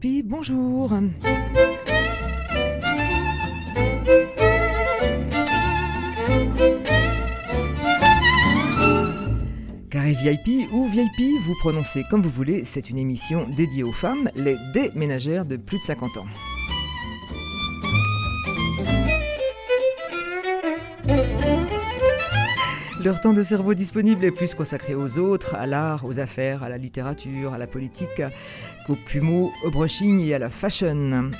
VIP, bonjour. Carré VIP ou VIP, vous prononcez comme vous voulez, c'est une émission dédiée aux femmes, les déménagères de plus de 50 ans. Leur temps de cerveau disponible est plus consacré aux autres, à l'art, aux affaires, à la littérature, à la politique, qu'au plumeau, au brushing et à la fashion.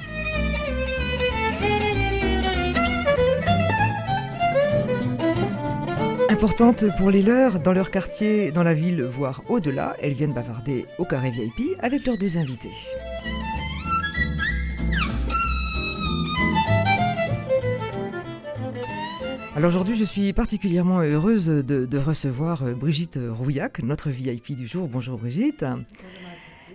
Importante pour les leurs, dans leur quartier, dans la ville, voire au-delà, elles viennent bavarder au carré VIP avec leurs deux invités. Alors aujourd'hui, je suis particulièrement heureuse de, recevoir euh, Brigitte Rouillac, notre VIP du jour. Bonjour Brigitte.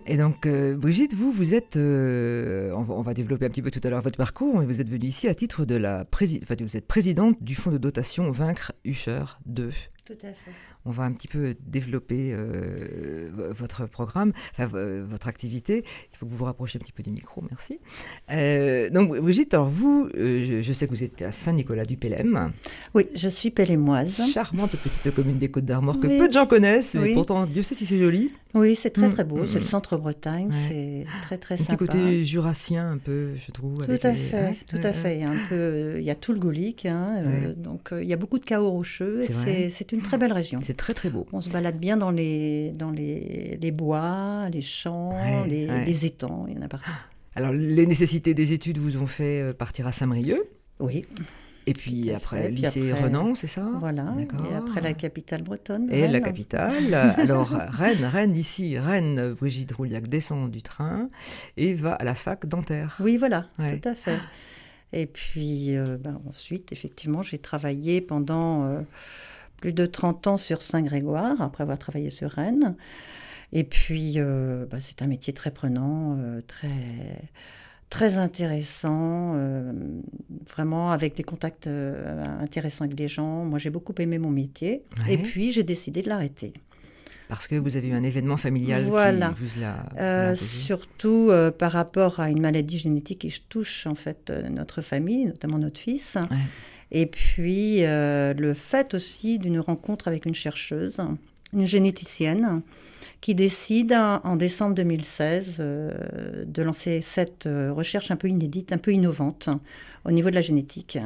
Et donc, euh, Brigitte, vous, vous êtes, euh, on, va, développer un petit peu tout à l'heure votre parcours, mais vous êtes venue ici à titre de la présidente, enfin, vous êtes présidente du fonds de dotation Vaincre Usher 2. Tout à fait on va un petit peu développer euh, votre programme, votre activité. Il faut que vous vous rapprochiez un petit peu du micro, merci. Euh, donc, Brigitte, alors vous, euh, je, sais que vous êtes à Saint-Nicolas-du-Pélem. Oui, je suis pélémoise. Charmante petite commune des Côtes-d'Armor que peu de gens connaissent, mais pourtant, Dieu sait si c'est joli. Oui, c'est très très beau. Mm, c'est le mm. centre-Bretagne, c'est très très sympa. Un petit côté jurassien un peu, je trouve. Tout à fait, tout à fait. Il y a un peu, il y a tout le Goulic, hein, donc il y a beaucoup de chaos rocheux. C'est une très belle région très très beau. On se balade bien dans les, dans les, les bois, les champs, les, étangs, il y en a partout. Alors, les nécessités des études vous ont fait euh, partir à Saint-Brieuc Oui. Et puis après, lycée Renan, c'est ça Voilà. Et après la capitale bretonne. Et la capitale. Alors Rennes, Rennes ici, Rennes, Brigitte Rouliac descend du train et va à la fac dentaire. Oui, voilà, tout à fait. Et puis euh, ben, ensuite, effectivement, j'ai travaillé pendant euh, plus de 30 ans sur Saint-Grégoire, après avoir travaillé sur Rennes. Et puis, euh, bah, c'est un métier très prenant, euh, très, très intéressant, euh, vraiment avec des contacts intéressants avec des gens. Moi, j'ai beaucoup aimé mon métier. Et puis, j'ai décidé de l'arrêter. Parce que vous avez eu un événement familial voilà. qui vous l'a. surtout par rapport à une maladie génétique qui touche en fait notre famille, notamment notre fils. Et puis euh, le fait aussi d'une rencontre avec une chercheuse, une généticienne, qui décide en décembre 2016 euh, de lancer cette euh, recherche un peu inédite, un peu innovante au niveau de la génétique.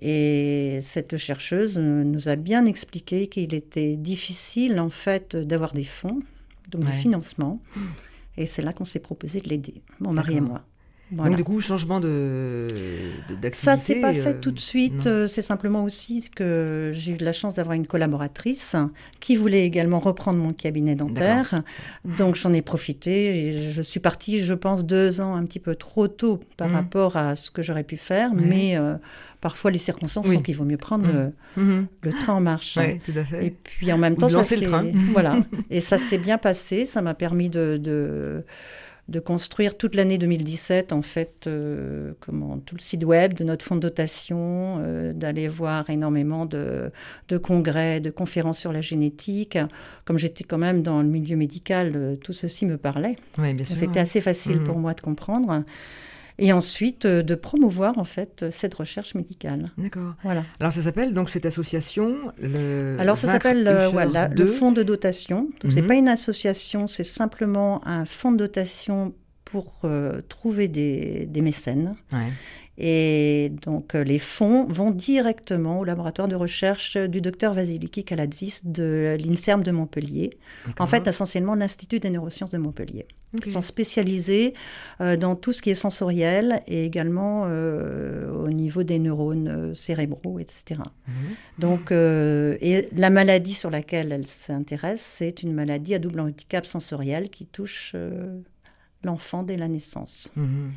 Et cette chercheuse nous a bien expliqué qu'il était difficile en fait d'avoir des fonds, donc du financement. Et c'est là qu'on s'est proposé de l'aider, mon mari et moi. Donc du coup, changement de, d'activité. Ça s'est pas fait euh, tout de suite. Euh, c'est simplement aussi que j'ai eu la chance d'avoir une collaboratrice qui voulait également reprendre mon cabinet dentaire. Donc j'en ai profité. Et je suis partie, je pense, deux ans un petit peu trop tôt par mmh. rapport à ce que j'aurais pu faire. Mais euh, parfois les circonstances font qu'il vaut mieux prendre mmh. Mmh. Le, train en marche. Oui, tout à fait. Et puis en même temps, ça le train. voilà. Et ça s'est bien passé. Ça m'a permis de de construire toute l'année 2017, en fait, euh, comment, tout le site web de notre fonds de dotation, euh, d'aller voir énormément de, congrès, de conférences sur la génétique. Comme j'étais quand même dans le milieu médical, euh, tout ceci me parlait. Oui, bien sûr. C'était assez facile mmh. pour moi de comprendre et ensuite euh, de promouvoir en fait cette recherche médicale. D'accord. Voilà. Alors ça s'appelle donc cette association le Alors ça s'appelle euh, voilà, le fonds de dotation. Donc c'est mhm. pas une association, c'est simplement un fonds de dotation pour euh, trouver des, des mécènes. Ouais. Et donc euh, les fonds vont directement au laboratoire de recherche du docteur Vasiliki Kaladzis de l'INSERM de Montpellier. En fait, essentiellement l'Institut des neurosciences de Montpellier. Ils sont spécialisés euh, dans tout ce qui est sensoriel et également euh, au niveau des neurones cérébraux, etc. Mhm. Donc, et la maladie sur laquelle elle s'intéresse, c'est une maladie à double handicap sensoriel qui touche l'enfant dès la naissance. Mhm.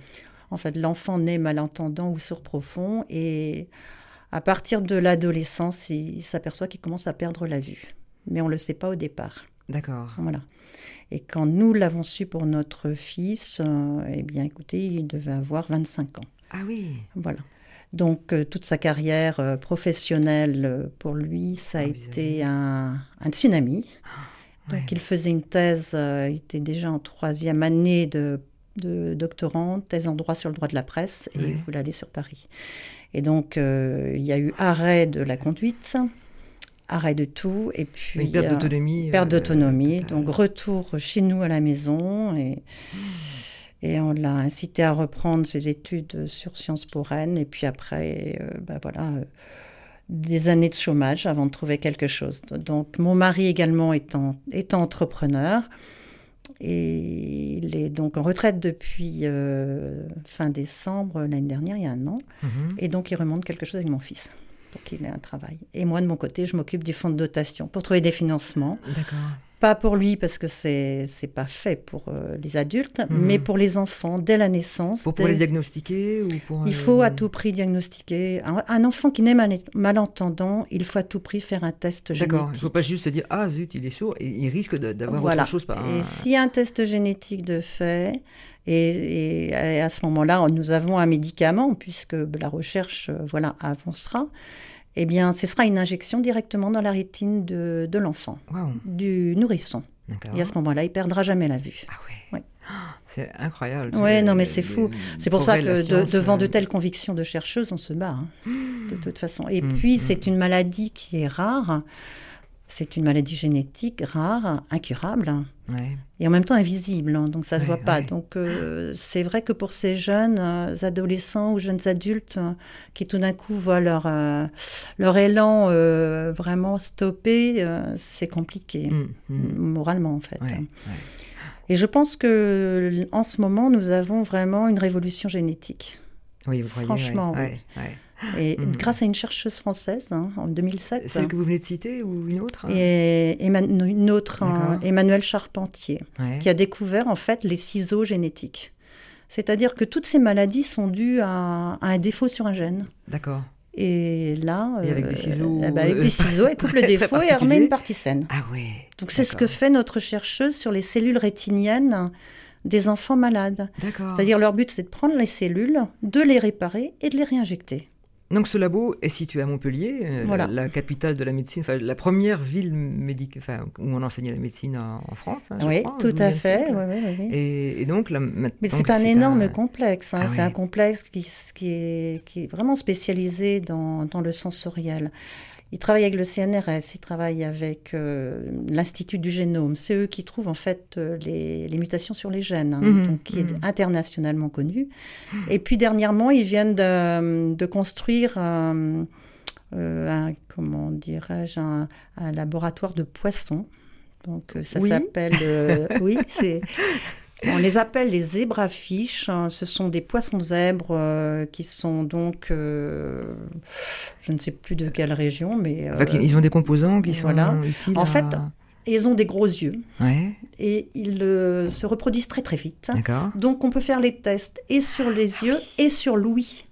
En fait, l'enfant naît malentendant ou sourd profond et à partir de l'adolescence, il s'aperçoit qu'il commence à perdre la vue. Mais on ne le sait pas au départ. D'accord. Voilà. Et quand nous l'avons su pour notre fils, euh, eh bien écoutez, il devait avoir 25 ans. Ah oui. Voilà. Donc euh, toute sa carrière euh, professionnelle pour lui, ça a ah, été un, tsunami. Ah, Donc il faisait une thèse, il était déjà en troisième année de de doctorant, thèse en droit sur le droit de la presse, et vous aller sur Paris. Et donc, euh, il y a eu arrêt de la conduite, arrêt de tout, et puis... Une perte d'autonomie. perte d'autonomie, donc retour chez nous à la maison, et... Et on l'a incité à reprendre ses études sur Sciences Po Rennes. Et puis après, ben voilà, des années de chômage avant de trouver quelque chose. Donc mon mari également étant, étant entrepreneur, et il est donc en retraite depuis euh, fin décembre l'année dernière, il y a un an. Mhm. Et donc il remonte quelque chose avec mon fils. Donc il a un travail. Et moi de mon côté, je m'occupe du fonds de dotation pour trouver des financements. D'accord. Pas pour lui parce que c'est c'est pas fait pour euh, les adultes, mhm. mais pour les enfants dès la naissance. Pour, pour les diagnostiquer ou pour. Il faut à tout prix diagnostiquer un, enfant qui n'est malentendant. Il faut à tout prix faire un test génétique. D'accord. Il ne faut pas juste se dire ah zut il est sourd et il risque d'avoir autre chose. Par... Et s'il y a un test génétique de fait. Et, et à ce moment-là, nous avons un médicament, puisque la recherche euh, voilà, avancera eh bien, ce sera une injection directement dans la rétine de, de l'enfant, du nourrisson. Et à ce moment-là, il perdra jamais la vue. Ah ouais. C'est incroyable. Oui, non, mais c'est fou. C'est pour ça que devant de telles convictions de chercheuses, on se bat, hein, de toute façon. Et mmh, puis, mmh. c'est une maladie qui est rare. C'est une maladie génétique rare, incurable, et en même temps invisible, hein, donc ça ne se voit pas. Donc euh, c'est vrai que pour ces jeunes euh, adolescents ou jeunes adultes euh, qui tout d'un coup voient leur, leur élan vraiment stoppé, c'est compliqué, mmh, mmh. moralement en fait. Et je pense que en ce moment, nous avons vraiment une révolution génétique. Oui, vous voyez, Franchement, oui. Et mm. grâce à une chercheuse française hein, en 2007. Celle que vous venez de citer ou une autre et Une autre, hein, Emmanuel Charpentier, qui a découvert en fait les ciseaux génétiques. C'est-à-dire que toutes ces maladies sont dues à, un défaut sur un gène. D'accord. Et là, et avec des ciseaux, euh, bah, avec des ciseaux, elle coupe le défaut et elle remet une partie saine. Ah oui. Donc c'est ce que fait notre chercheuse sur les cellules rétiniennes des enfants malades. C'est-à-dire leur but c'est de prendre les cellules, de les réparer et de les réinjecter. Donc ce labo est situé à Montpellier, euh, la, capitale de la médecine, la première ville médicale où on enseignait la médecine en, France. Hein, oui, tout à fait. et, donc Mais c'est un énorme complexe. Hein, ah c'est un complexe qui, qui, est, qui, est, vraiment spécialisé dans, dans le sensoriel. Il travaille avec le CNRS, il travaille avec euh, l'Institut du génome. C'est eux qui trouvent en fait euh, les, mutations sur les gènes, hein, mhm, donc, qui est mhm. internationalement connu. Et puis dernièrement, ils viennent de, construire un, euh, comment dirais-je, un, laboratoire de poissons. Donc ça s'appelle, oui, c'est on les appelle les zébrafiches. Hein. Ce sont des poissons zèbres euh, qui sont donc, euh, je ne sais plus de quelle région, mais euh, ils ont des composants qui sont utiles. En fait, ils ont des gros yeux. Et ils se reproduisent très très vite. Donc on peut faire les tests et sur les ah yeux et sur l'ouïe.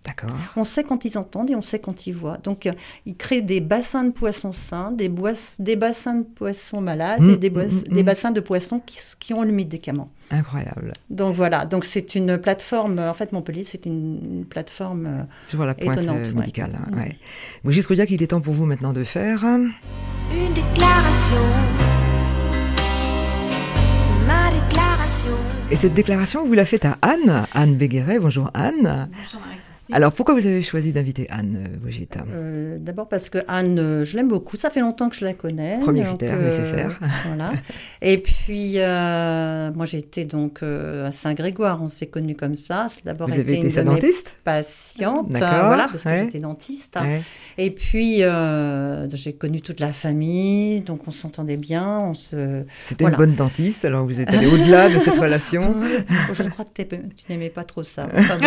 On sait quand ils entendent et on sait quand ils voient. Donc ils créent des bassins de poissons sains, des, des bassins de poissons malades mmh, et des, mmh, mmh, des bassins de poissons qui, qui ont le médicament. Incroyable. Donc voilà, donc c'est une plateforme, en fait Montpellier c'est une plateforme euh, Toujours la pointe étonnante, euh, médicale. Ouais. Ouais. Brigitte il est temps pour vous maintenant de faire... Une déclaration. Et cette déclaration, vous la faites à Anne, Anne Bégueret. Bonjour Anne. Bonjour alors, pourquoi vous avez choisi d'inviter Anne Brigitte euh, D'abord parce que Anne, euh, je l'aime beaucoup. Ça fait longtemps que je la connais. Premier critère euh, nécessaire. Voilà. Et puis, moi, j'étais donc à Saint-Grégoire. On s'est connus comme ça. D'abord, vous avez été sa dentiste? Patiente. Voilà, parce que j'étais dentiste. Et puis, j'ai connu toute la famille. Donc, on s'entendait bien. On se... C'était une bonne dentiste. Alors, vous êtes allé au-delà de cette relation. je crois que tu n'aimais pas trop ça. Enfin,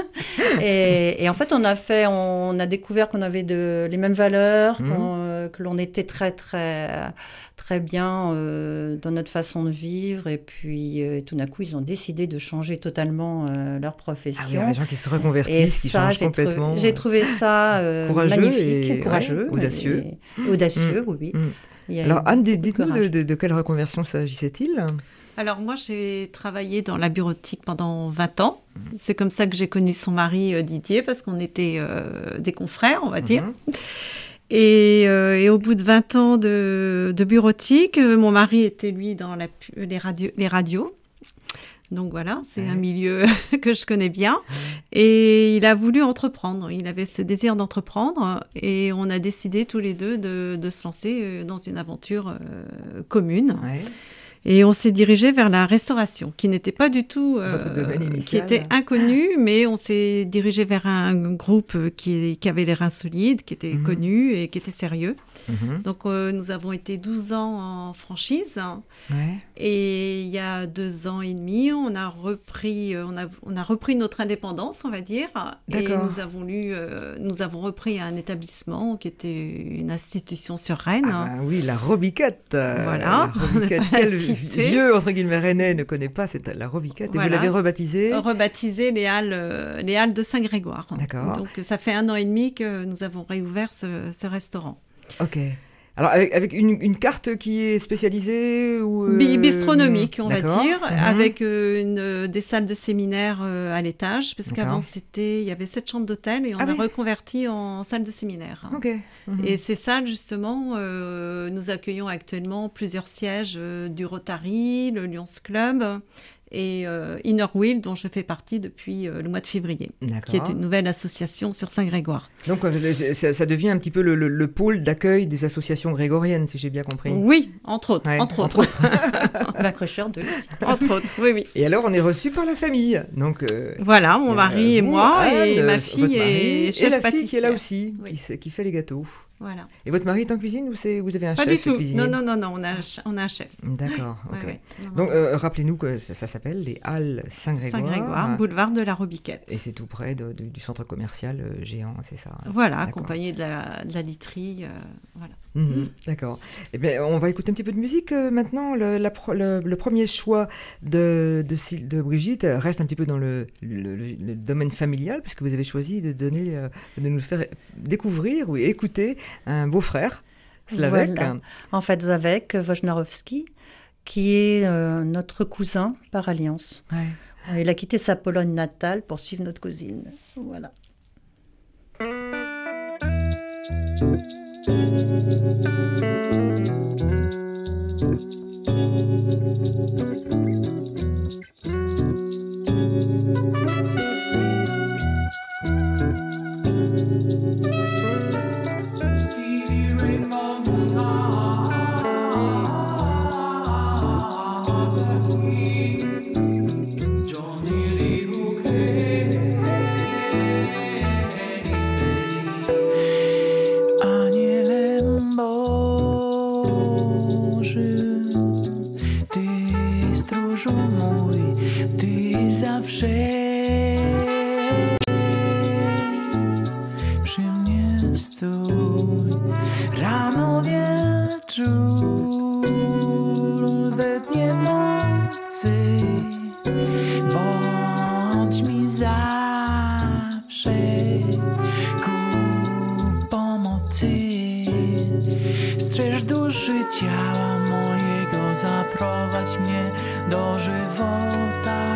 et, en fait, on a fait, on a découvert qu'on avait de, les mêmes valeurs, mmh. euh, que l'on était très, très, très bien euh, dans notre façon de vivre. Et puis, euh, tout d'un coup, ils ont décidé de changer totalement leur profession. Ah il y a des gens qui se reconvertissent, qui changent complètement. J'ai trouvé ça magnifique, et, courageux, audacieux. audacieux, mmh. oui. Mmh. Alors, Anne, dites-nous de, de quelle reconversion s'agissait-il? Alors moi, j'ai travaillé dans la bureautique pendant 20 ans. C'est comme ça que j'ai connu son mari euh, Didier, parce qu'on était euh, des confrères, on va dire. Mhm. Euh, et, au bout de 20 ans de, bureautique, mon mari était, lui, dans les, radios. Donc voilà, c'est un milieu que je connais bien. Et il a voulu entreprendre. Il avait ce désir d'entreprendre et on a décidé tous les deux de, de se lancer dans une aventure euh, commune. Et on s'est dirigé vers la restauration, qui n'était pas du tout, euh, qui était inconnu, mais on s'est dirigé vers un groupe qui, qui, avait les reins solides, qui était mhm. connu et qui était sérieux. Mhm. Donc, euh, nous avons été 12 ans en franchise. Et il y a deux ans et demi, on a repris, euh, on a, on a repris notre indépendance, on va dire. Et nous avons, lu, euh, nous avons repris un établissement qui était une institution sur Rennes. Ah bah oui, la Robiquette. Voilà. Quel vieux, entre guillemets, rennais ne connaît pas cette, la Robiquette. Et vous l'avez rebaptisée Rebaptisée les Halles, les Halles de Saint-Grégoire. D'accord. Donc, ça fait un an et demi que nous avons réouvert ce restaurant. Ok. Alors avec, une, carte qui est spécialisée ou euh, bistronomique, on va dire, mhm. avec euh, une, euh, des salles de séminaire à l'étage, parce qu'avant c'était, il y avait sept chambres d'hôtel et on ah a reconverti en salle de séminaire. Ok. Mhm. Et ces salles justement, nous accueillons actuellement plusieurs sièges du Rotary, le Lions Club et euh, Inner Wheel, dont je fais partie depuis euh, le mois de février, qui est une nouvelle association sur Saint-Grégoire. Donc euh, ça, devient un petit peu le, pôle d'accueil des associations grégoriennes, si j'ai bien compris. Oui, entre autres. entre, autres. Vaincrecheur de Entre autres, oui, oui. Et alors on est reçu par la famille. Donc, voilà, mon mari et moi, et ma fille et chef Et la fille qui est là aussi, qui fait les gâteaux. Voilà. Et votre mari est en cuisine ou c'est vous avez un chef Pas du tout. Non, non, non, non, on a, on a un chef. D'accord. Donc euh, rappelez-nous que ça, s'appelle les Halles Saint-Grégoire. Saint-Grégoire, boulevard de la Robiquette. Et c'est tout près du centre commercial euh, géant, c'est ça Voilà, accompagné de la, de la literie. Euh, voilà. Mhm, d'accord. Eh bien, on va écouter un petit peu de musique maintenant. Le, le, premier choix de, de, de, Brigitte reste un petit peu dans le, domaine familial, puisque vous avez choisi de, donner, de nous faire découvrir ou écouter un beau-frère, Slavek. Voilà. En fait, Slavek Wojnarowski, qui est euh, notre cousin par alliance. Il a quitté sa Pologne natale pour suivre notre cousine. Voilà. Thank you. do żywota.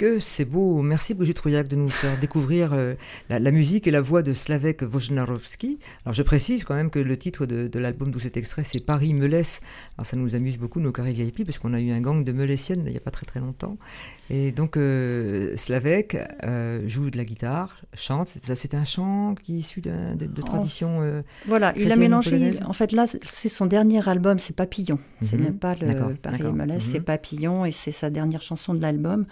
Que c'est beau. Merci Brigitte Rouillac de nous faire découvrir euh, la, musique et la voix de Slavek Wojnarowski. Alors je précise quand même que le titre de, l'album d'où cet extrait, c'est Paris me laisse. Alors ça nous amuse beaucoup, nos carrés VIP, parce qu'on a eu un gang de Melessiennes il n'y a pas très très longtemps. Et donc euh, Slavek euh, joue de la guitare, chante. Ça c'est un chant qui est issu de, de, tradition. voilà, il a mélangé. En fait là, c'est son dernier album, c'est Papillon. Ce mhm. n'est pas le Paris me laisse, c'est mhm. Papillon et c'est sa dernière chanson de l'album.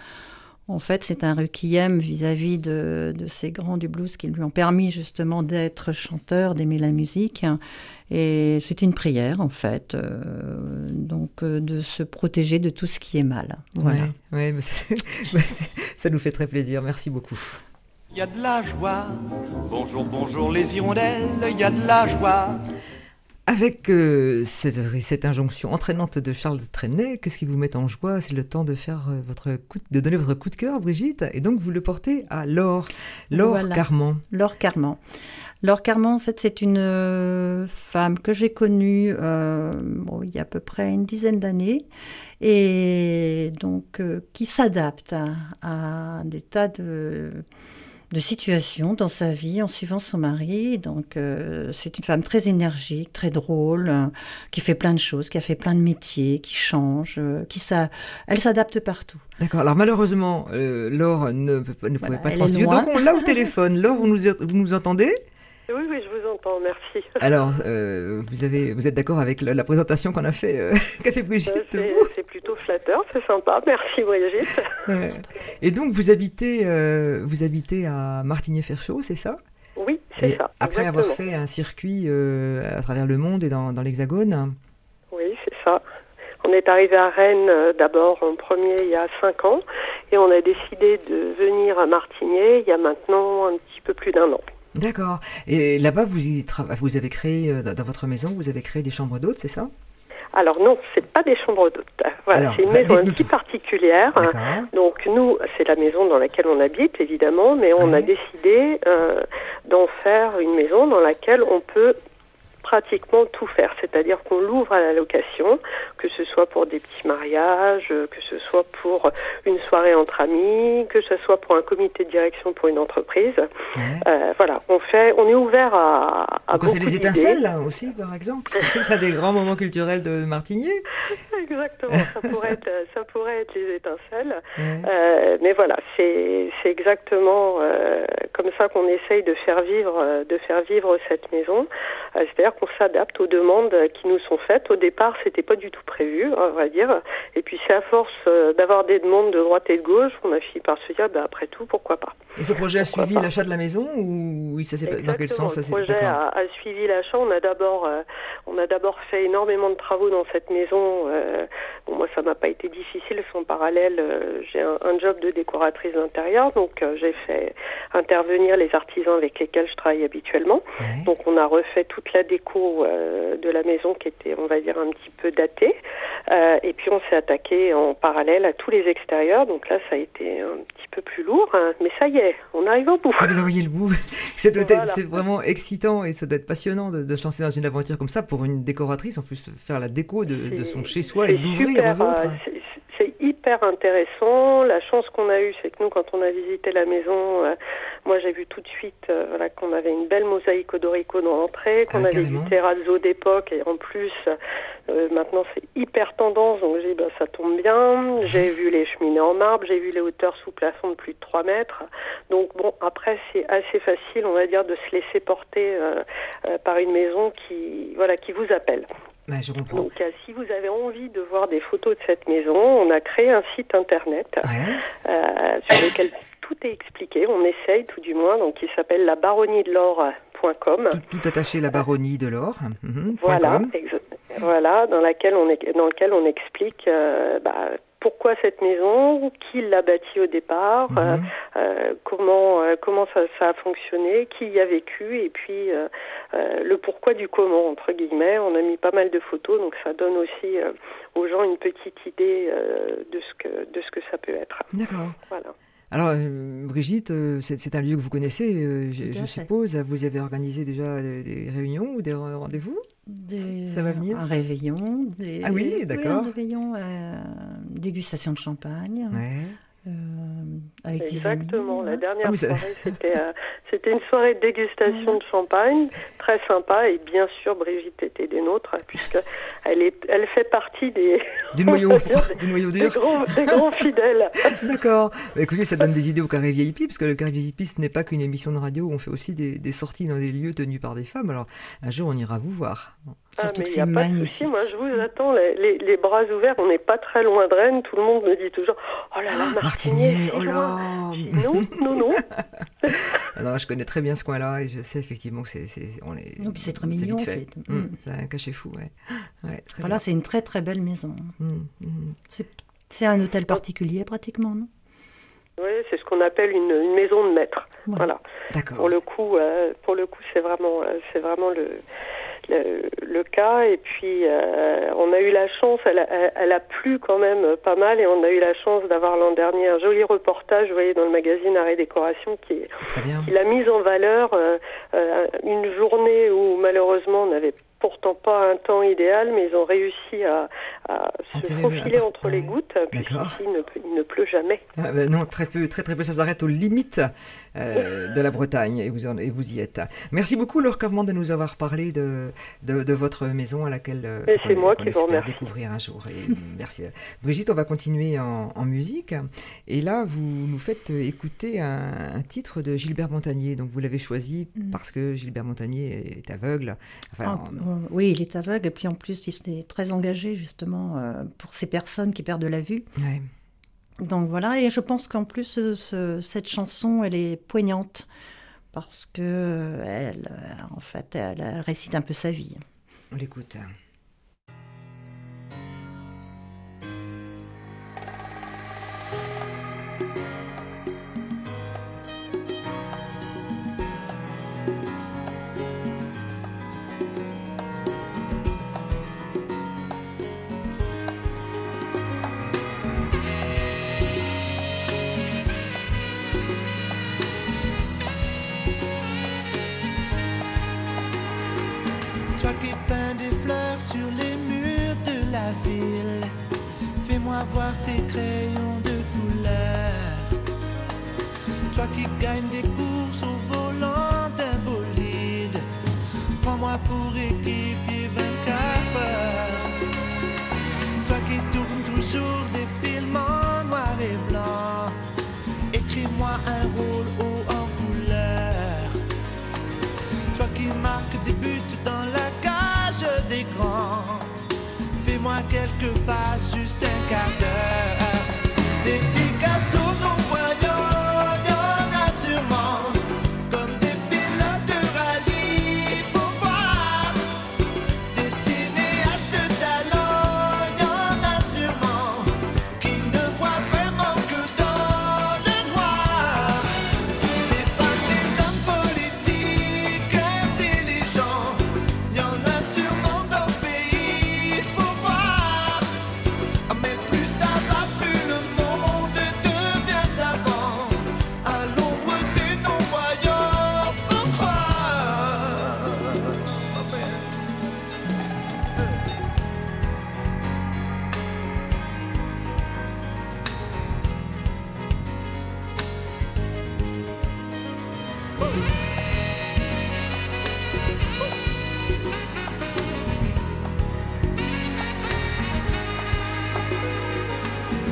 En fait, c'est un requiem vis-à-vis de, ces grands du blues qui lui ont permis justement d'être chanteur, d'aimer la musique. Et c'est une prière, en fait, euh, donc euh, de se protéger de tout ce qui est mal. Voilà. Ouais, ça nous fait très plaisir. Merci beaucoup. Il y a de la joie. Bonjour, bonjour les hirondelles. Il y a de la joie. Avec euh, cette, injonction entraînante de Charles Trenet, qu'est-ce qui vous met en joie? C'est le temps de faire euh, votre coup, de donner votre coup de cœur, Brigitte, et donc vous le portez à Laure, Laure Carman. Laure Carman. Laure Carman, en fait, c'est une euh, femme que j'ai connue il y a à peu près une dizaine d'années, et donc qui s'adapte à, des tas de de situations dans sa vie en suivant son mari. Donc, euh, c'est une femme très énergique, très drôle, euh, qui fait plein de choses, qui a fait plein de métiers, qui change, euh, qui ça, elle s'adapte partout. D'accord. Alors malheureusement, Laure ne, ne pouvait pas transmettre. Donc on l'a au téléphone. Laure, vous nous, vous nous entendez? Oui, oui, je vous entends, merci. Alors, euh, vous, avez, vous êtes d'accord avec la, présentation qu'on a fait, euh, qu'a fait Brigitte C'est plutôt flatteur, c'est sympa, merci Brigitte. Et donc, vous habitez, euh, vous habitez à Martigny-Ferchaud, c'est ça? Oui, c'est ça. Après avoir fait un circuit à travers le monde et dans, dans l'Hexagone Oui, c'est ça. On est arrivé à Rennes d'abord en premier il y a cinq ans et on a décidé de venir à Martigny il y a maintenant un petit peu plus d'un an. D'accord. Et là-bas, vous, vous avez créé, euh, dans votre maison, vous avez créé des chambres d'hôtes, c'est ça? Alors non, c'est pas des chambres d'hôtes. Voilà, c'est une maison un petit particulière. Donc nous, c'est la maison dans laquelle on habite évidemment, mais on a décidé euh, d'en faire une maison dans laquelle on peut pratiquement tout faire, c'est-à-dire qu'on l'ouvre à la location, que ce soit pour des petits mariages, que ce soit pour une soirée entre amis, que ce soit pour un comité de direction pour une entreprise. Euh, voilà, on fait, on est ouvert à, à beaucoup les étincelles là aussi, par exemple. c'est des grands moments culturels de Martigny. Exactement, ça pourrait être, ça pourrait être les étincelles. Euh, mais voilà, c'est exactement euh, comme ça qu'on essaye de faire vivre, de faire vivre cette maison. C'est-à-dire qu'on s'adapte aux demandes qui nous sont faites. Au départ, c'était pas du tout prévu, on va dire. Et puis c'est à force euh, d'avoir des demandes de droite et de gauche qu'on a fini par se dire, bah, après tout, pourquoi pas? Et ce projet a suivi l'achat de la maison ou ça dans quel sens ça Le projet a, suivi l'achat. On a d'abord, euh, on a d'abord fait énormément de travaux dans cette maison. Euh, moi, ça m'a pas été difficile. En parallèle, j'ai un, job de décoratrice d'intérieur, donc j'ai fait intervenir les artisans avec lesquels je travaille habituellement. Donc on a refait toute la déco euh, de la maison qui était, on va dire, un petit peu daté. Euh, et puis on s'est attaqué en parallèle à tous les extérieurs. Donc là, ça a été un petit peu plus lourd. Hein. mais ça y est, on arrive au bout. Ah, vous voyez le bout. c'est vraiment excitant et ça doit être passionnant de, se lancer dans une aventure comme ça pour une décoratrice. En plus, faire la déco de, son chez-soi et l'ouvrir aux autres. Euh, c'est hyper intéressant. La chance qu'on a eue, c'est que nous, quand on a visité la maison, euh, moi j'ai vu tout de suite euh, voilà, qu'on avait une belle mosaïque odorico dans l'entrée, qu'on ah, avait du terrazzo d'époque et en plus, euh, maintenant c'est hyper tendance, donc j'ai dit bah, ça tombe bien. J'ai vu les cheminées en marbre, j'ai vu les hauteurs sous plafond de plus de 3 mètres. Donc bon, après c'est assez facile, on va dire, de se laisser porter par une maison qui, voilà, qui vous appelle. Donc, euh, si vous avez envie de voir des photos de cette maison, on a créé un site internet euh, sur lequel tout est expliqué. On essaye tout du moins. Donc il s'appelle la baronnie de l'or.com. Tout, attaché la baronnie de l'or. Mhm, voilà, voilà, dans laquelle on est, dans lequel on explique bah, pourquoi cette maison, qui l'a bâtie au départ, mhm. euh, euh, comment euh, comment ça, a fonctionné, qui y a vécu, et puis le pourquoi du comment entre guillemets. On a mis pas mal de photos, donc ça donne aussi aux gens une petite idée de ce que de ce que ça peut être. D'accord. Voilà. Alors, Brigitte, c'est un lieu que vous connaissez, je, suppose. Vous avez organisé déjà des réunions ou des rendez-vous? Ça va venir? Un réveillon. Des, ah oui, d'accord. un réveillon, dégustation de champagne. Euh, Exactement. La dernière ah soirée, euh, c'était, une soirée de dégustation de champagne, très sympa. Et bien sûr, Brigitte était des nôtres, puisqu'elle est, elle fait partie des. Du noyau, du noyau dur. Des grands, fidèles. D'accord. Bah, écoutez, ça donne des idées au Carré VIP, parce que le Carré VIP, ce n'est pas qu'une émission de radio où on fait aussi des, des sorties dans des lieux tenus par des femmes. Alors, un jour, on ira vous voir. Ah, mais il n'y a pas de souci. Moi, je vous attends les, les, bras ouverts. On n'est pas très loin de Rennes. Tout le monde me dit toujours Oh là là, ah, Martinier, oh là Non, non, non. Alors, je connais très bien ce coin-là et je sais effectivement que c'est. C'est très mignon, en fait. Mm. C'est un cachet fou, ouais. ouais voilà, c'est une très très belle maison. Mm. C'est un hôtel particulier, pratiquement, non? Oui, c'est ce qu'on appelle une, maison de maître. Voilà. D'accord. Pour le coup, euh, pour le coup, c'est vraiment, euh, c'est vraiment le, le, cas. Et puis, euh, on a eu la chance, elle a, plu quand même pas mal, et on a eu la chance d'avoir l'an dernier un joli reportage, vous voyez, dans le magazine Arrêt Décoration, qui, qui l'a mise en valeur euh, euh, une journée où malheureusement on n'avait pourtant pas un temps idéal, mais ils ont réussi à, se faufiler entre les gouttes, puisqu'ici il ne, il ne pleut jamais. Ah, ben non, très peu, très très peu, ça s'arrête aux limites euh, de la Bretagne, et vous, et vous y êtes. Merci beaucoup, Laure Carmand, de nous avoir parlé de, de, votre maison à laquelle euh, c'est moi qui vous découvrir un jour. Et merci. Brigitte, on va continuer en, musique, et là, vous nous faites écouter un, titre de Gilbert Montagnier, donc vous l'avez choisi mm. parce que Gilbert Montagnier est aveugle. Enfin, ah, oui, il est aveugle, et puis en plus, il s'est très engagé justement euh, pour ces personnes qui perdent la vue. Donc voilà, et je pense qu'en plus, cette chanson, elle est poignante parce que elle, en fait, elle récite un peu sa vie. On l'écoute. Voir tes crayons de couleur. Toi qui gagnes des courses au volant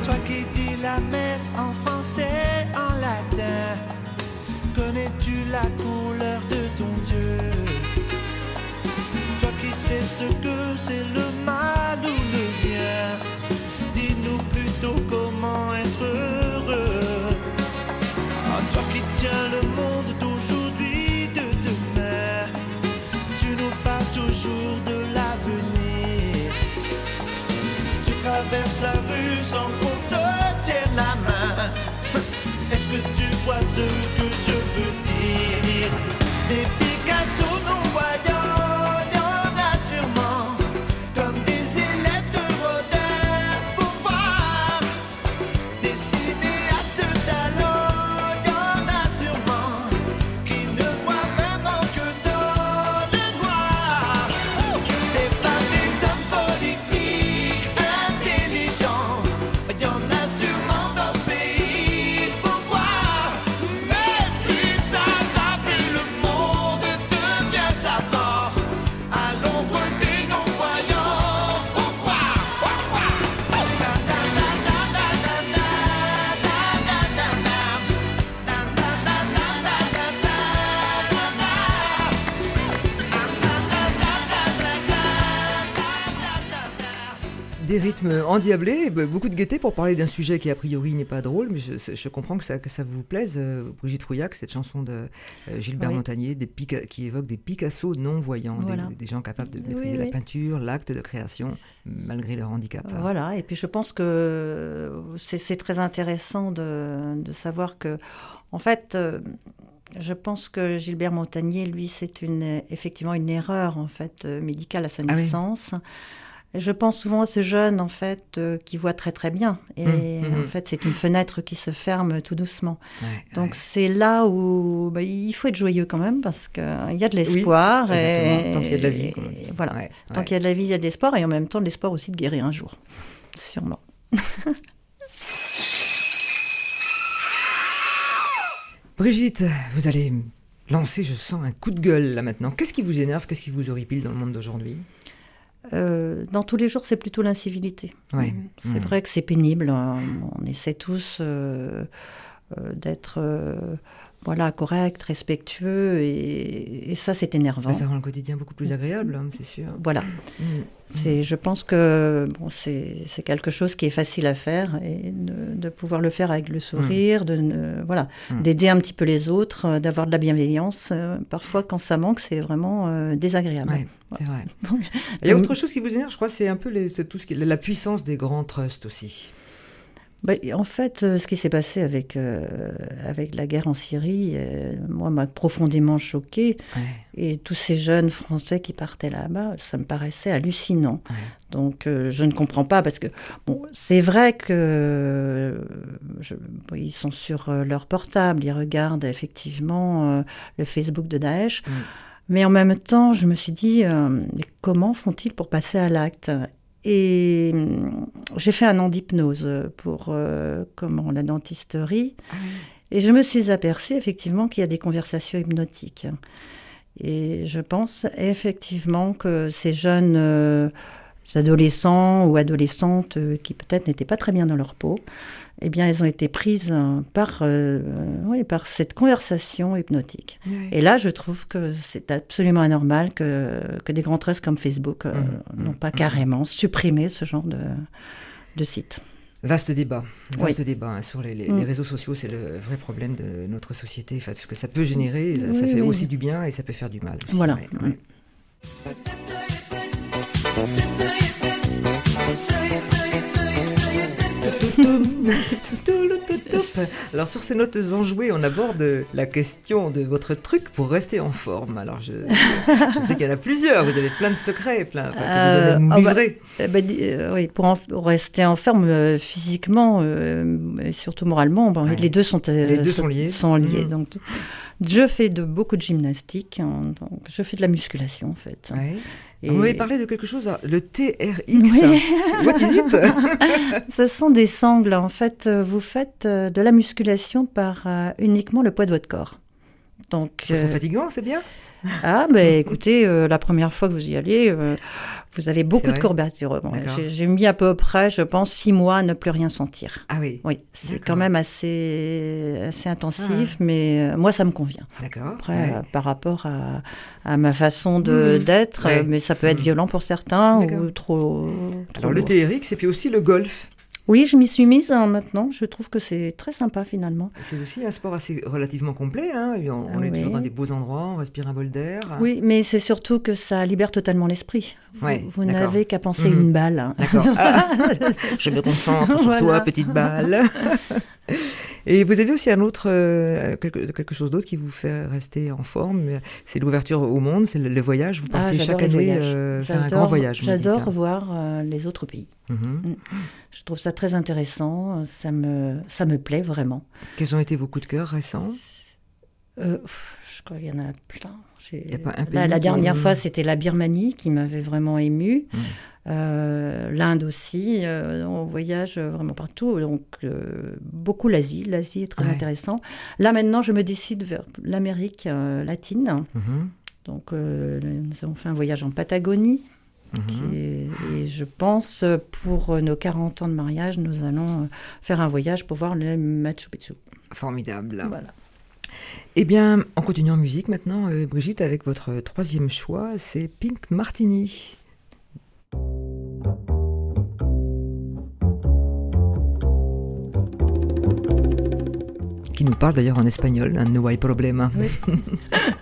Toi qui dis la messe en français, en latin, connais-tu la couleur de ton Dieu? Toi qui sais ce que c'est le la rue sans qu'on te tienne la main. Est-ce que tu vois ce des rythmes endiablés, beaucoup de gaieté pour parler d'un sujet qui a priori n'est pas drôle, mais je, comprends que ça, que ça vous plaise, euh, Brigitte Rouillac, cette chanson de euh, Gilbert Montagnier des qui évoque des Picasso non-voyants, des, gens capables de maîtriser la peinture, l'acte de création, malgré leur handicap. Voilà, et puis je pense que c'est très intéressant de, de, savoir que, en fait, euh, je pense que Gilbert Montagnier, lui, c'est une, effectivement une erreur en fait médicale à sa ah naissance. Je pense souvent à ces jeunes en fait euh, qui voient très très bien et mmh, mmh, en mmh. fait c'est une fenêtre qui se ferme tout doucement. Donc c'est là où bah, il faut être joyeux quand même parce qu'il y a de l'espoir et, tant qu'il y a de la vie. voilà, tant qu'il y a de la vie il y a de l'espoir et en même temps de l'espoir aussi de guérir un jour, sûrement. Brigitte, vous allez lancer, je sens un coup de gueule là maintenant. Qu'est-ce qui vous énerve, qu'est-ce qui vous horripile dans le monde d'aujourd'hui? Euh, dans tous les jours, c'est plutôt l'incivilité. Ouais. C'est mmh. vrai que c'est pénible. Hein. On essaie tous euh, euh, d'être voilà, correct, respectueux, et, ça, c'est énervant. Ça rend le quotidien beaucoup plus agréable, hein, c'est sûr. Voilà. Mm. C'est, je pense que bon, c'est, quelque chose qui est facile à faire, et de, pouvoir le faire avec le sourire, de voilà, mm. d'aider un petit peu les autres, euh, d'avoir de la bienveillance. Euh, parfois, quand ça manque, c'est vraiment euh, désagréable. c'est vrai. Il y a autre chose qui vous énerve, je crois, c'est un peu les, tout ce qui, la puissance des grands trusts aussi. Bah, en fait, euh, ce qui s'est passé avec, euh, avec la guerre en Syrie, euh, moi, m'a profondément choqué. Et tous ces jeunes Français qui partaient là-bas, ça me paraissait hallucinant. Donc, je ne comprends pas parce que, bon, c'est vrai que ils sont sur leur portable, ils regardent effectivement le Facebook de Daesh. Mais en même temps, je me suis dit, comment font-ils pour passer à l'acte? Et hum, j'ai fait un an d'hypnose pour euh, comment la dentisterie. Ah et je me suis aperçue effectivement qu'il y a des conversations hypnotiques. Et je pense effectivement que ces jeunes euh, adolescents ou adolescentes euh, qui peut-être n'étaient pas très bien dans leur peau, eh bien, elles ont été prises euh, par, euh, par cette conversation hypnotique. Et là, je trouve que c'est absolument anormal que, que des grands trusts comme Facebook euh, mmh. n'ont pas mmh. carrément supprimé ce genre de, de site. Vaste débat, vaste débat hein, sur les, mmh. les, réseaux sociaux, c'est le vrai problème de notre société, ce que ça peut générer, ça, fait aussi du bien et ça peut faire du mal. voilà. Alors sur ces notes enjouées, on aborde la question de votre truc pour rester en forme. Alors je, sais qu'il y en a plusieurs, vous avez plein de secrets, plein, que vous allez euh, oh, bah, euh, oui, pour rester en forme euh, physiquement et surtout moralement, les deux sont, les deux sont liés. Sont liés mm. donc, je fais de, beaucoup de gymnastique, hein, donc je fais de la musculation en fait. Vous m'avez parlé de quelque chose, le TRX. What is it? Ce sont des sangles. En fait, vous faites euh, de la musculation par euh, uniquement le poids de votre corps. Donc, euh, fatigant, c'est bien ah, ben écoutez, euh, la première fois que vous y allez, euh, vous avez beaucoup de courbatures. J'ai mis à peu près, je pense, six mois à ne plus rien sentir. Ah oui Oui, c'est quand même assez, assez intensif, ah. mais euh, moi, ça me convient. D'accord. Après, par rapport à, à, ma façon mmh. d'être, mais ça peut être mmh. violent pour certains ou trop, Alors, le TRX et puis aussi le golf. Oui, je m'y suis mise hein, maintenant. Je trouve que c'est très sympa finalement. C'est aussi un sport assez relativement complet. Hein. On, est toujours dans des beaux endroits, on respire un bol d'air. Oui, mais c'est surtout que ça libère totalement l'esprit. Vous, n'avez qu'à penser mhm. une balle. Hein. D'accord. Ah, je me concentre sur toi, petite balle. Et vous avez aussi un autre, euh, quelque, chose d'autre qui vous fait rester en forme. C'est l'ouverture au monde, c'est le, voyage. Vous ah, partez chaque année euh, faire un grand voyage. J'adore hein. voir euh, les autres pays. Mhm. Mm. Je trouve ça très intéressant. Ça me, ça me plaît vraiment. Quels ont été vos coups de cœur récents? Je crois qu'il y en a plein. la, dernière fois, c'était la Birmanie qui m'avait vraiment émue. Mm. Euh, L'Inde aussi, euh, on voyage vraiment partout, donc euh, beaucoup l'Asie. L'Asie est très intéressant. Là maintenant, je me décide vers l'Amérique latine. Mhm. Donc nous avons fait un voyage en Patagonie. Mhm. et je pense pour nos 40 ans de mariage, nous allons faire un voyage pour voir le Machu Picchu. Formidable. Voilà. Eh bien, en continuant en musique maintenant, Brigitte, avec votre troisième choix, c'est Pink Martini qui nous parle d'ailleurs en espagnol, un no hay problema.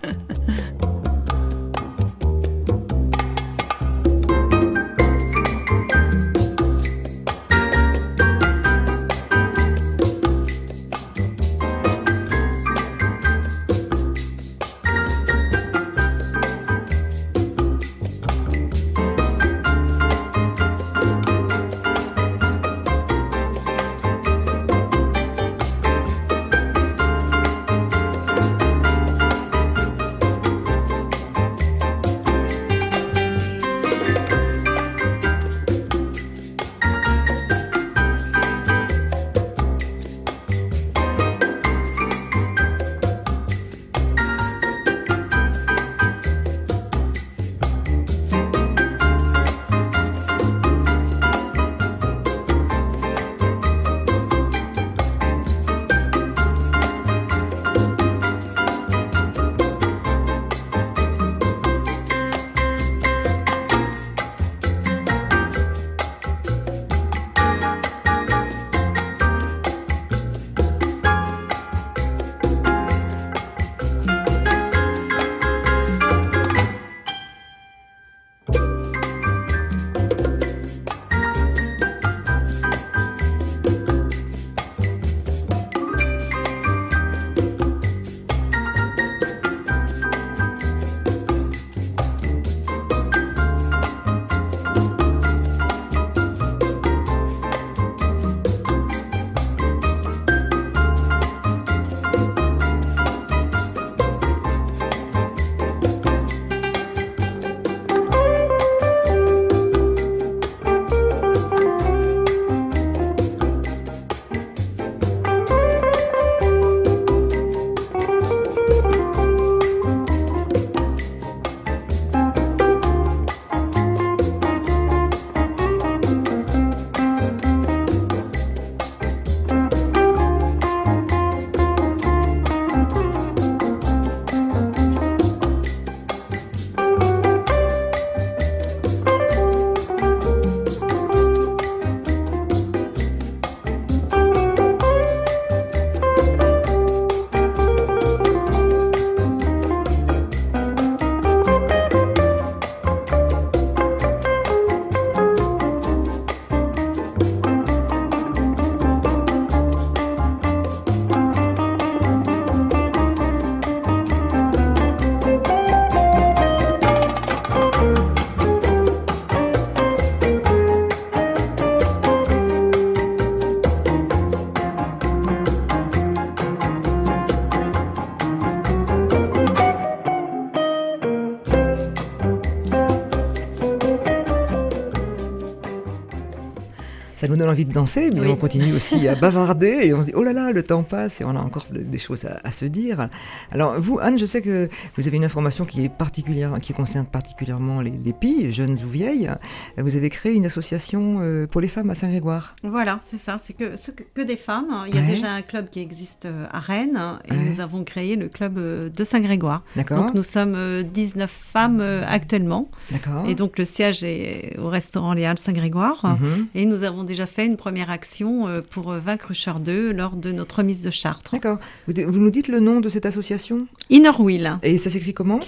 nous donne envie de danser, mais on continue aussi à bavarder et on se dit oh là là, le temps passe et on a encore des choses à, se dire. Alors vous, Anne, je sais que vous avez une information qui est particulière, qui concerne particulièrement les, les filles, jeunes ou vieilles. Vous avez créé une association euh, pour les femmes à Saint-Grégoire. Voilà, c'est ça, c'est que, que, des femmes. Il y a déjà un club qui existe euh, à Rennes et nous avons créé le club euh, de Saint-Grégoire. D'accord. Donc nous sommes 19 femmes actuellement. D'accord. Et donc le siège est au restaurant Léal Saint-Grégoire. Mhm. Et nous avons déjà fait une première action euh, pour euh, vaincre Rusher 2 lors de notre remise de Chartres. D'accord. Vous, nous dites le nom de cette association? Inner Wheel. Et ça s'écrit comment?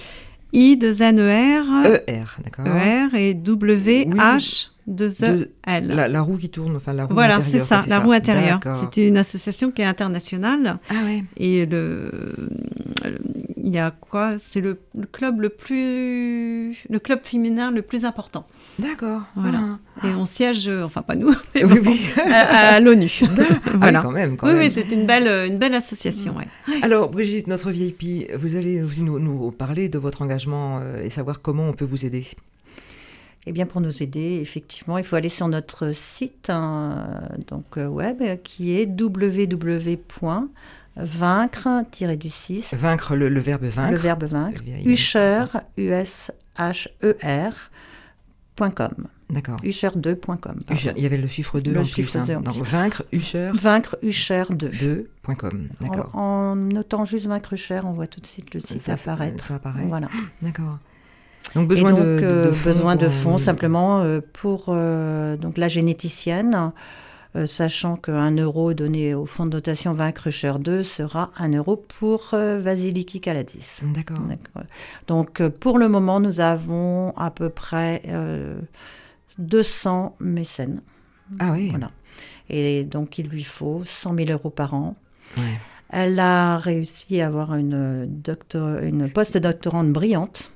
I 2 N E R E R, d'accord. E R et W H 2 E L. La, roue qui tourne, enfin la roue Voilà, c'est ça, la roue intérieure. C'est une association qui est internationale. Ah ouais. Et le, il y a quoi? C'est le, club le plus, le club féminin le plus important. D'accord. Voilà. Ah. Et on siège, euh, enfin pas nous, mais à, l'ONU. Ah voilà. quand même. Quand oui, même. oui, c'est une belle, une belle association. Alors, Brigitte, notre VIP, vous allez aussi nous, nous parler de votre engagement euh, et savoir comment on peut vous aider. Eh bien, pour nous aider, effectivement, il faut aller sur notre site hein, donc euh, web qui est www.vaincre-du-6. Vaincre, le, le, verbe vaincre. Le verbe vaincre. Usher, U-S-H-E-R. D'accord. Usher2.com. Il y avait le chiffre 2 le en chiffre plus. Hein. Donc, vaincre Usher. Vaincre Usher2. 2.com. D'accord. En, notant juste vaincre Usher, on voit tout de suite le site apparaître. Ça apparaît. Voilà. D'accord. Donc besoin de, euh, fonds besoin de fonds simplement euh, pour euh, donc la généticienne. Euh, sachant qu'un euro donné au fonds de dotation Vaincrusher 2 sera un euro pour euh, Vasiliki Kaladis. D'accord. Donc pour le moment, nous avons à peu près 200 mécènes. Ah oui. Voilà. Et donc il lui faut 100 000 euros par an. Elle a réussi à avoir une, doctor, une post-doctorante brillante.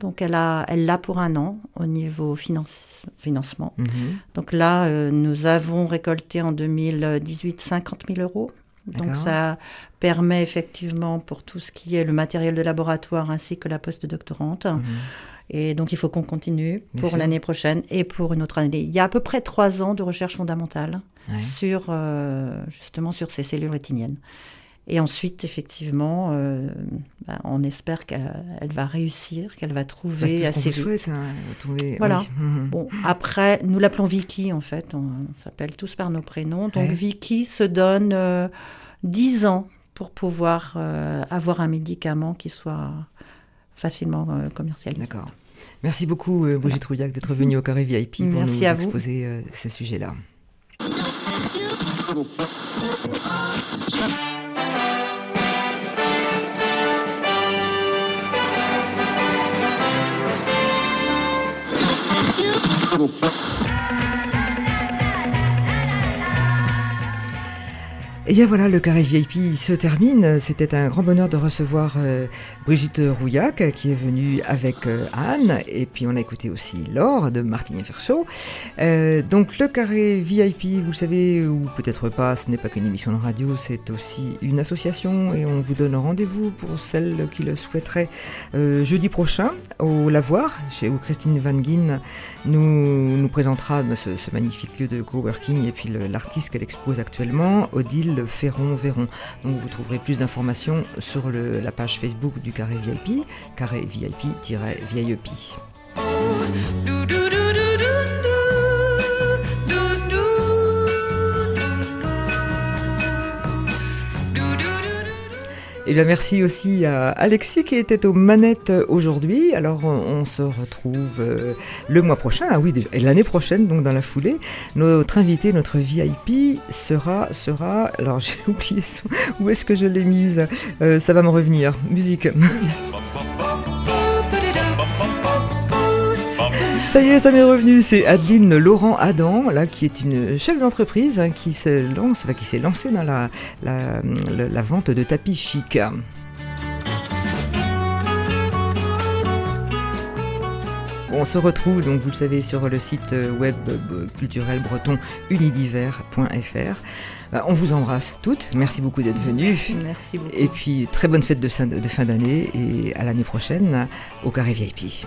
Donc elle a, elle l'a pour un an au niveau finance, financement. Mhm. Donc là, euh, nous avons récolté en 2018 50 000 euros. Donc ça permet effectivement pour tout ce qui est le matériel de laboratoire ainsi que la post-doctorante. Mhm. Et donc il faut qu'on continue pour l'année prochaine et pour une autre année. Il y a à peu près trois ans de recherche fondamentale sur euh, justement sur ces cellules rétiniennes. Et ensuite, effectivement, euh, bah, on espère qu'elle va réussir, qu'elle va trouver assez vite. Hein, voilà. Mhm. Bon, après, nous l'appelons Vicky, en fait. On, s'appelle tous par nos prénoms. Donc, Vicky se donne euh, 10 ans pour pouvoir euh, avoir un médicament qui soit facilement euh, commercialisé. D'accord. Merci beaucoup, Brigitte Rouillac, d'être venue au Carré VIP pour nous exposer ce sujet-là. little. Et bien voilà, le carré VIP se termine. C'était un grand bonheur de recevoir euh, Brigitte Rouillac qui est venue avec euh, Anne. Et puis on a écouté aussi Laure de Martine Ferchaud. Euh, donc le carré VIP, vous le savez, ou peut-être pas, ce n'est pas qu'une émission de radio, c'est aussi une association. Et on vous donne rendez-vous pour celles qui le souhaiteraient jeudi prochain au Lavoir, chez où Christine Van Gien nous, présentera ce, ce magnifique lieu de coworking et puis l'artiste qu'elle expose actuellement, Odile Ferron-Véron. Donc vous trouverez plus d'informations sur la page Facebook du Carré VIP, Carré VIP-VIP. Eh bien merci aussi à Alexis qui était aux manettes aujourd'hui. Alors on, se retrouve euh, le mois prochain, ah oui, et l'année prochaine, donc dans la foulée. Notre invité, notre VIP sera, sera, alors j'ai oublié où est-ce que je l'ai mise, euh, ça va me revenir. Musique. Ça y est, ça m'est revenu. C'est Adeline Laurent Adam, là, qui est une chef d'entreprise hein, qui se lance, qui s'est lancée dans la, la, vente de tapis chic. On se retrouve donc, vous le savez, sur le site web culturel breton unidiver.fr. Euh, on vous embrasse toutes. Merci beaucoup d'être venues. Merci beaucoup. Et puis, très bonne fête de fin d'année et à l'année prochaine au Carré VIP.